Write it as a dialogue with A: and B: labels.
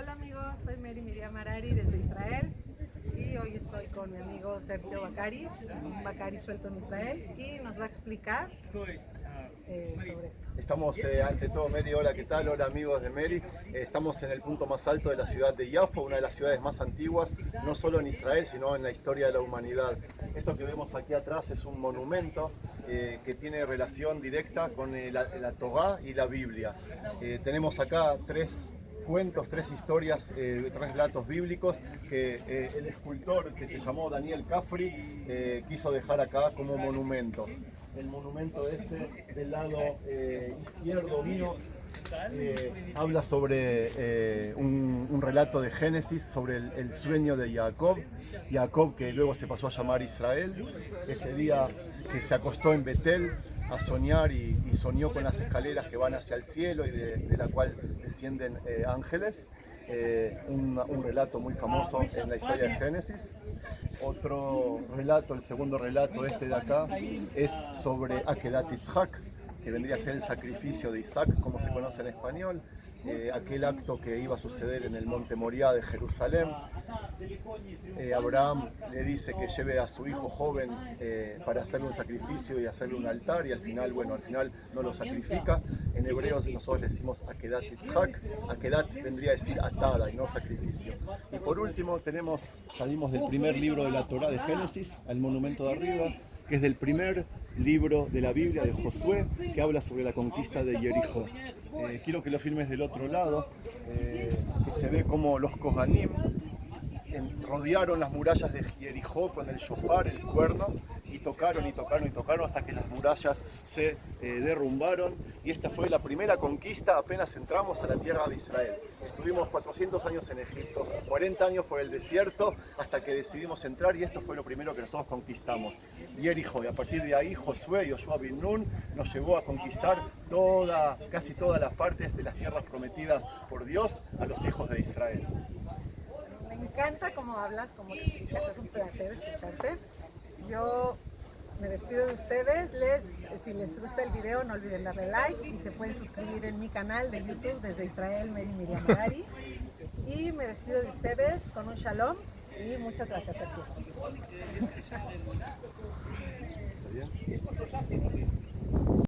A: Hola amigos, soy Mary Miriam Marari desde Israel y hoy estoy con mi amigo Sergio Bacari, un Bacari suelto en Israel y nos va a explicar eh, sobre esto.
B: Estamos eh, ante todo Mary, hola, ¿qué tal? Hola amigos de Mary. Eh, estamos en el punto más alto de la ciudad de Yafo, una de las ciudades más antiguas, no solo en Israel, sino en la historia de la humanidad. Esto que vemos aquí atrás es un monumento eh, que tiene relación directa con eh, la, la Torá y la Biblia. Eh, tenemos acá tres cuentos, tres historias, eh, tres relatos bíblicos que eh, el escultor que se llamó Daniel Cafri eh, quiso dejar acá como monumento. El monumento este del lado izquierdo mío habla sobre un, un relato de Génesis, sobre el, el sueño de Jacob. Jacob que luego se pasó a llamar Israel. Ese día que se acostó en Betel a soñar y, y soñó con las escaleras que van hacia el cielo y de, la cual descienden eh, ángeles. Eh, un, un relato muy famoso en la historia de Génesis. Otro relato, el segundo relato este de acá, es sobre Akedat Yitzhak, que vendría a ser el sacrificio de Isaac, como se conoce en español, eh, aquel acto que iba a suceder en el monte Moriah de Jerusalén. Eh, Abraham le dice que lleve a su hijo joven eh, para hacerle un sacrificio y hacerle un altar y al final, bueno, al final no lo sacrifica. En hebreo nosotros le decimos Akedat Yitzhak, Akedat vendría a decir atada y no sacrificio. Y por último tenemos, salimos del primer libro de la Torah de Génesis, al monumento de arriba, que es del primer libro de la Biblia de Josué, que habla sobre la conquista de Jericó. Eh, quiero que lo filmes del otro lado, eh, que se ve como los Kohanim rodearon las murallas de Jericó con el shofar, el cuerno, y tocaron y tocaron y tocaron hasta que las murallas se eh, derrumbaron. Y esta fue la primera conquista apenas entramos a la tierra de Israel. Estuvimos 400 años en Egipto, 40 años por el desierto, hasta que decidimos entrar y esto fue lo primero que nosotros conquistamos. Jericó, y a partir de ahí Josué y Joshua bin Nun nos llevó a conquistar toda, casi todas las partes de las tierras prometidas por Dios a los hijos de Israel.
A: Me encanta cómo hablas, cómo te explicas, es un placer escucharte. Yo me despido de ustedes, les, si les gusta el video no olviden darle like y se pueden suscribir en mi canal de YouTube desde Israel, Mary Miriam Marari. Y me despido de ustedes con un shalom y muchas gracias a ti.